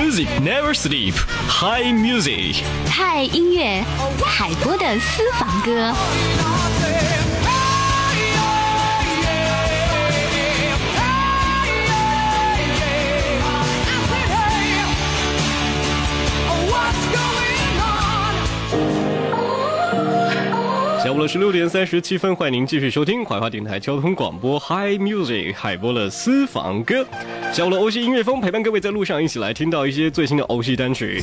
Music never sleep. High music. 嗨音乐，海波的私房歌。下午的十六点三十七分，欢迎您继续收听怀化电台交通广播 High Music 海波的私房歌。下午的欧系音乐风陪伴各位在路上一起来听到一些最新的欧系单曲。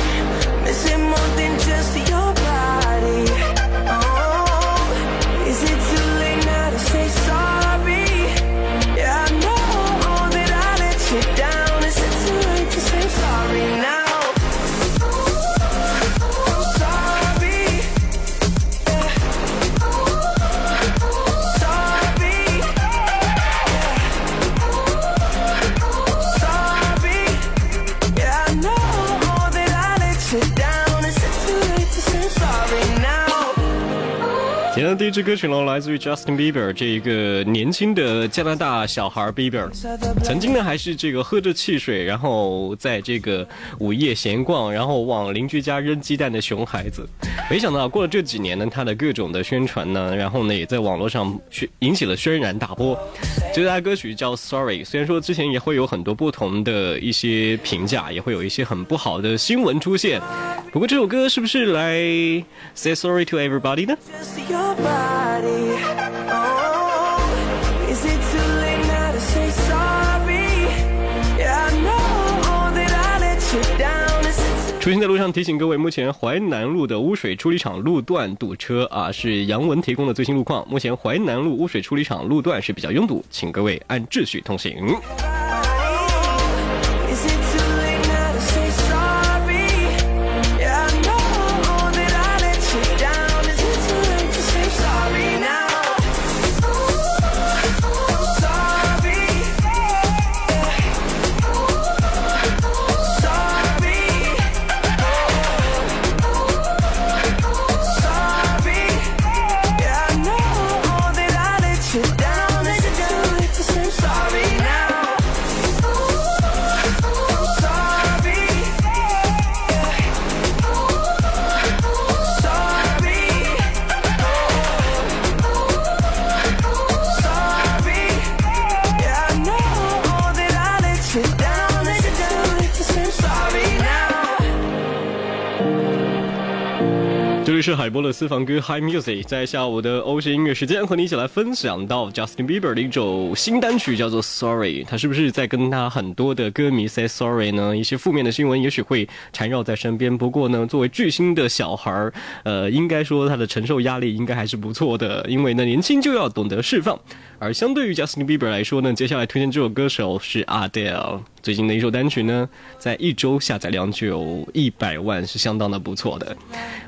歌曲呢，来自于 Justin Bieber 这一个年轻的加拿大小孩 Bieber。曾经呢，还是这个喝着汽水，然后在这个午夜闲逛，然后往邻居家扔鸡蛋的熊孩子。没想到过了这几年呢，他的各种的宣传呢，然后呢，也在网络上宣引起了轩然大波。这他歌曲叫 Sorry，虽然说之前也会有很多不同的一些评价，也会有一些很不好的新闻出现。不过这首歌是不是来 say sorry to everybody 呢？出行在路上提醒各位，目前淮南路的污水处理厂路段堵车啊，是杨文提供的最新路况。目前淮南路污水处理厂路段是比较拥堵，请各位按秩序通行。是海波的私房歌 High Music，在下午的欧式音乐时间，和你一起来分享到 Justin Bieber 的一首新单曲，叫做 Sorry。他是不是在跟他很多的歌迷 say sorry 呢？一些负面的新闻也许会缠绕在身边。不过呢，作为巨星的小孩儿，呃，应该说他的承受压力应该还是不错的，因为呢，年轻就要懂得释放。而相对于 Justin Bieber 来说呢，接下来推荐这首歌手是 Adele，最近的一首单曲呢，在一周下载量就有一百万，是相当的不错的。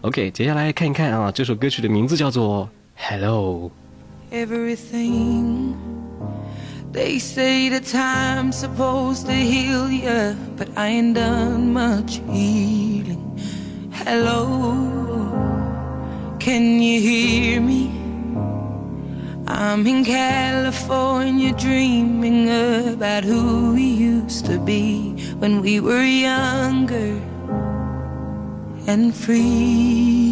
OK，接下来看一看啊，这首歌曲的名字叫做 Hello。 everything. They say the time's supposed to heal ya, but I ain't done much healing. Hello, can you hear me? I'm in California dreaming about who we used to be when we were younger and free.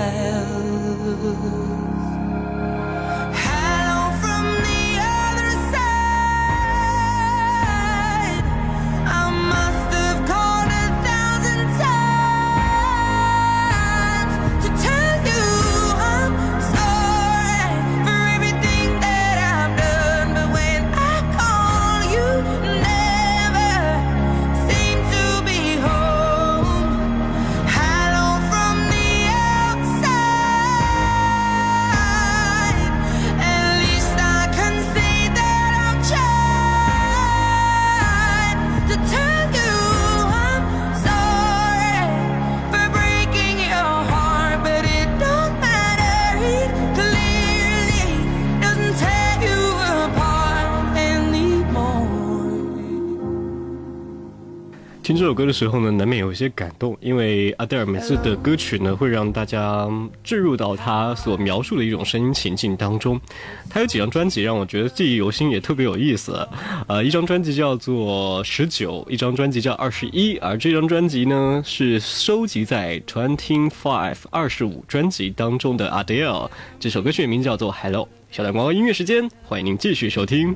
听这首歌的时候呢，难免有一些感动，因为阿黛尔每次的歌曲呢，会让大家置入到他所描述的一种声音情境当中。他有几张专辑让我觉得记忆犹新，也特别有意思。呃，一张专辑叫做《十九》，一张专辑叫《二十一》，而这张专辑呢是收集在 Twenty Five 二十五专辑当中的阿黛尔。这首歌曲名叫做《Hello》。小蓝光音乐时间，欢迎您继续收听。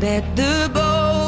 that the boat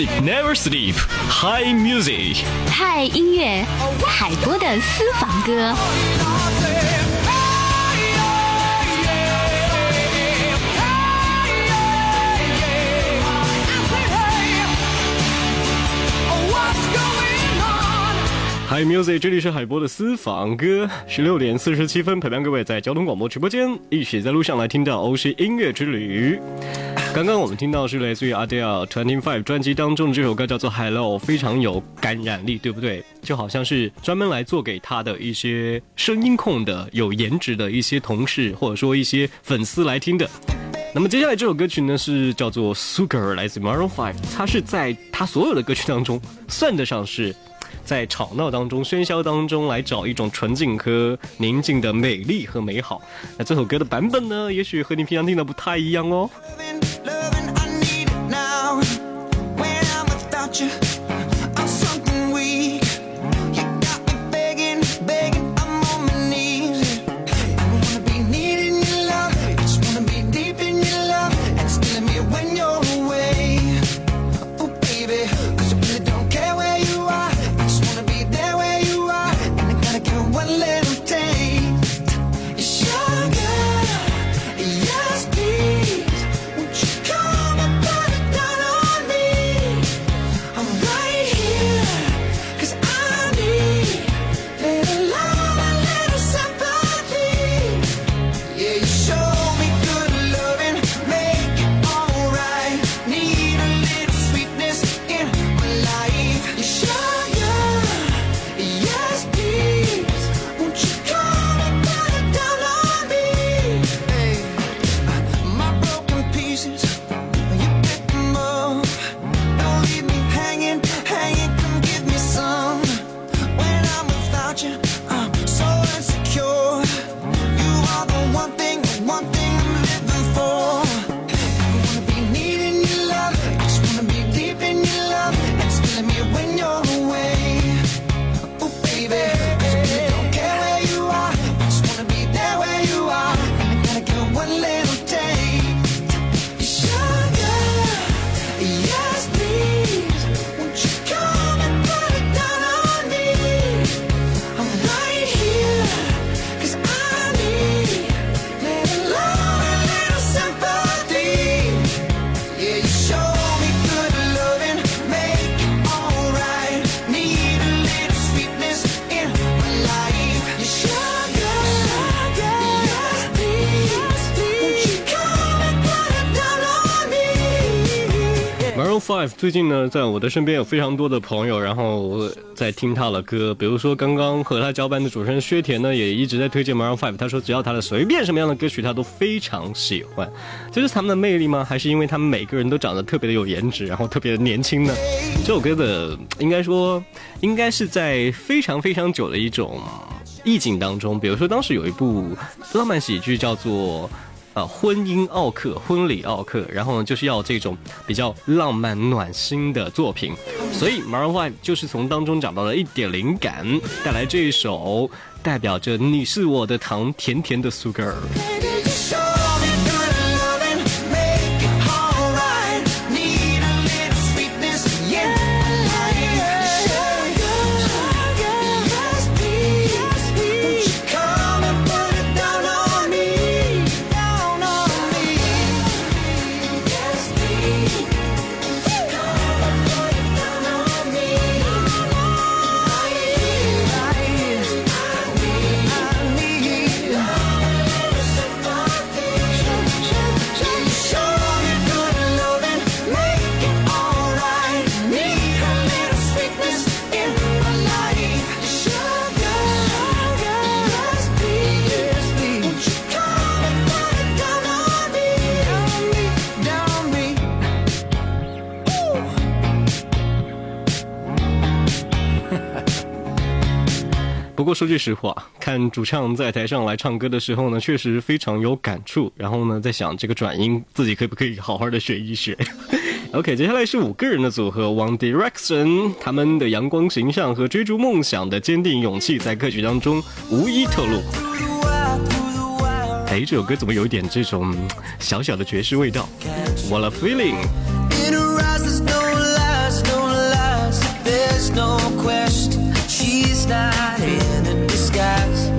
Music never sleep. High music. 嗨，音乐，海波的私房歌。Hi Music，这里是海波的私房歌，十六点四十七分，陪伴各位在交通广播直播间，一起在路上来听到欧式音乐之旅。刚刚我们听到是来自于 Adele Twenty Five 专辑当中的这首歌，叫做 Hello，非常有感染力，对不对？就好像是专门来做给他的一些声音控的、有颜值的一些同事，或者说一些粉丝来听的。那么接下来这首歌曲呢是叫做 Sugar，来自 Maroon Five，它是在他所有的歌曲当中算得上是在吵闹当中、喧嚣当中来找一种纯净和宁静的美丽和美好。那这首歌的版本呢，也许和你平常听的不太一样哦。最近呢，在我的身边有非常多的朋友，然后在听他的歌。比如说，刚刚和他交班的主持人薛田呢，也一直在推荐 Maroon Five。他说，只要他的随便什么样的歌曲，他都非常喜欢。这是他们的魅力吗？还是因为他们每个人都长得特别的有颜值，然后特别的年轻呢？这首歌的应该说，应该是在非常非常久的一种意境当中。比如说，当时有一部浪漫喜剧叫做。啊，婚姻奥克，婚礼奥克，然后呢，就是要这种比较浪漫暖心的作品，所以 Maroon 5就是从当中找到了一点灵感，带来这一首代表着你是我的糖，甜甜的 Sugar。不过说句实话，看主唱在台上来唱歌的时候呢，确实非常有感触。然后呢，在想这个转音自己可不可以好好的学一学。OK，接下来是五个人的组合 One Direction，他们的阳光形象和追逐梦想的坚定勇气在歌曲当中无一透露。哎，这首歌怎么有一点这种小小的爵士味道？What a feeling！不管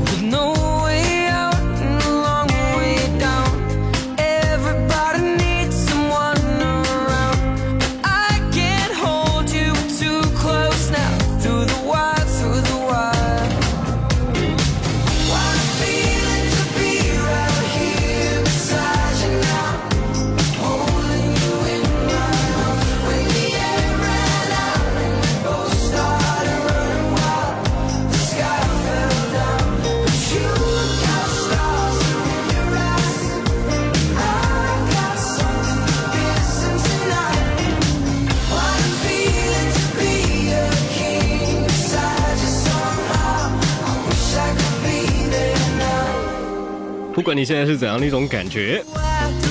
你现在是怎样的一种感觉，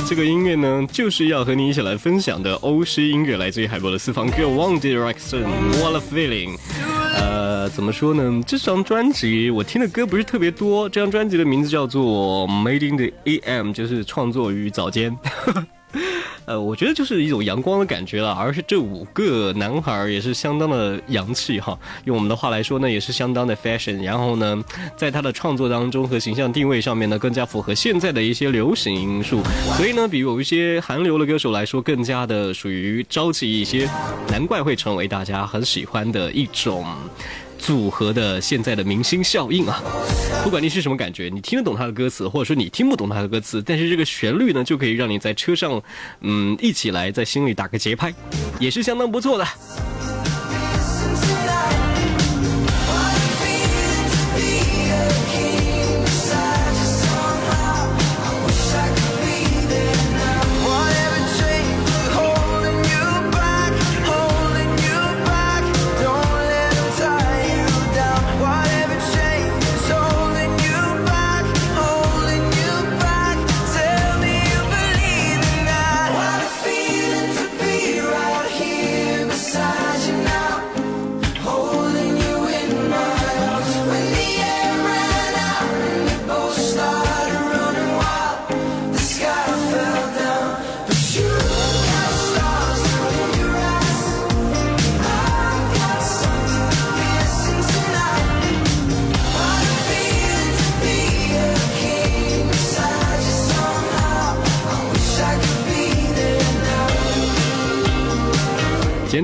这个音乐呢，就是要和你一起来分享的欧式音乐，来自于海波的私房歌 One Direction，What a Feeling。呃，怎么说呢？这张专辑我听的歌不是特别多，这张专辑的名字叫做 Made in the AM，就是创作于早间。呃，我觉得就是一种阳光的感觉了，而是这五个男孩也是相当的洋气哈。用我们的话来说呢，也是相当的 fashion。然后呢，在他的创作当中和形象定位上面呢，更加符合现在的一些流行因素。所以呢，比有一些韩流的歌手来说，更加的属于朝气一些。难怪会成为大家很喜欢的一种。组合的现在的明星效应啊，不管你是什么感觉，你听得懂他的歌词，或者说你听不懂他的歌词，但是这个旋律呢，就可以让你在车上，嗯，一起来在心里打个节拍，也是相当不错的。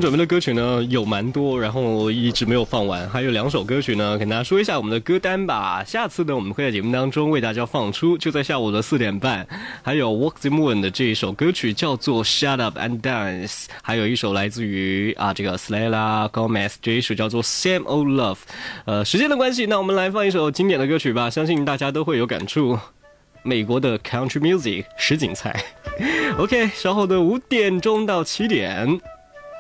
准备的歌曲呢有蛮多，然后一直没有放完，还有两首歌曲呢，跟大家说一下我们的歌单吧。下次呢，我们会在节目当中为大家放出，就在下午的四点半。还有 Walk the Moon 的这一首歌曲叫做 Shut Up and Dance，还有一首来自于啊这个 Selena Gomez 这一首叫做 Same Old Love。呃，时间的关系，那我们来放一首经典的歌曲吧，相信大家都会有感触。美国的 Country Music 实景菜。OK，稍后的五点钟到七点。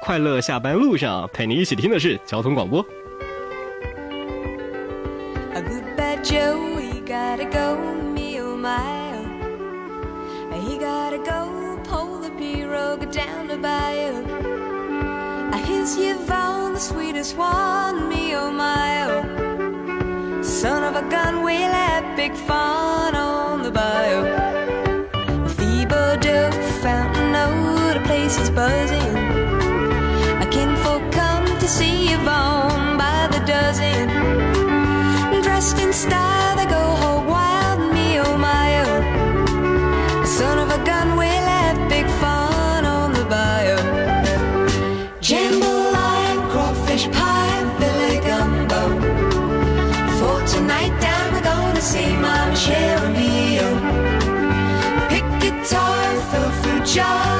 快乐下班路上，陪你一起听的是交通广播。A good bad Joe, he gotta go, me oh my he gotta go, pull the pirogue down the bayou. Here's Yvonne, the sweetest one, me oh my. Son of a gun, we'll have big fun to see Yvonne by the dozen. Dressed in style, they go hog wild, me oh my oh. Son of a gun, we'll have big fun on the bayou. Jambalaya, crawfish pie, filet gumbo. For tonight down, we're gonna see Mama Cheryl Mio. Pick guitar, fill fruit jar,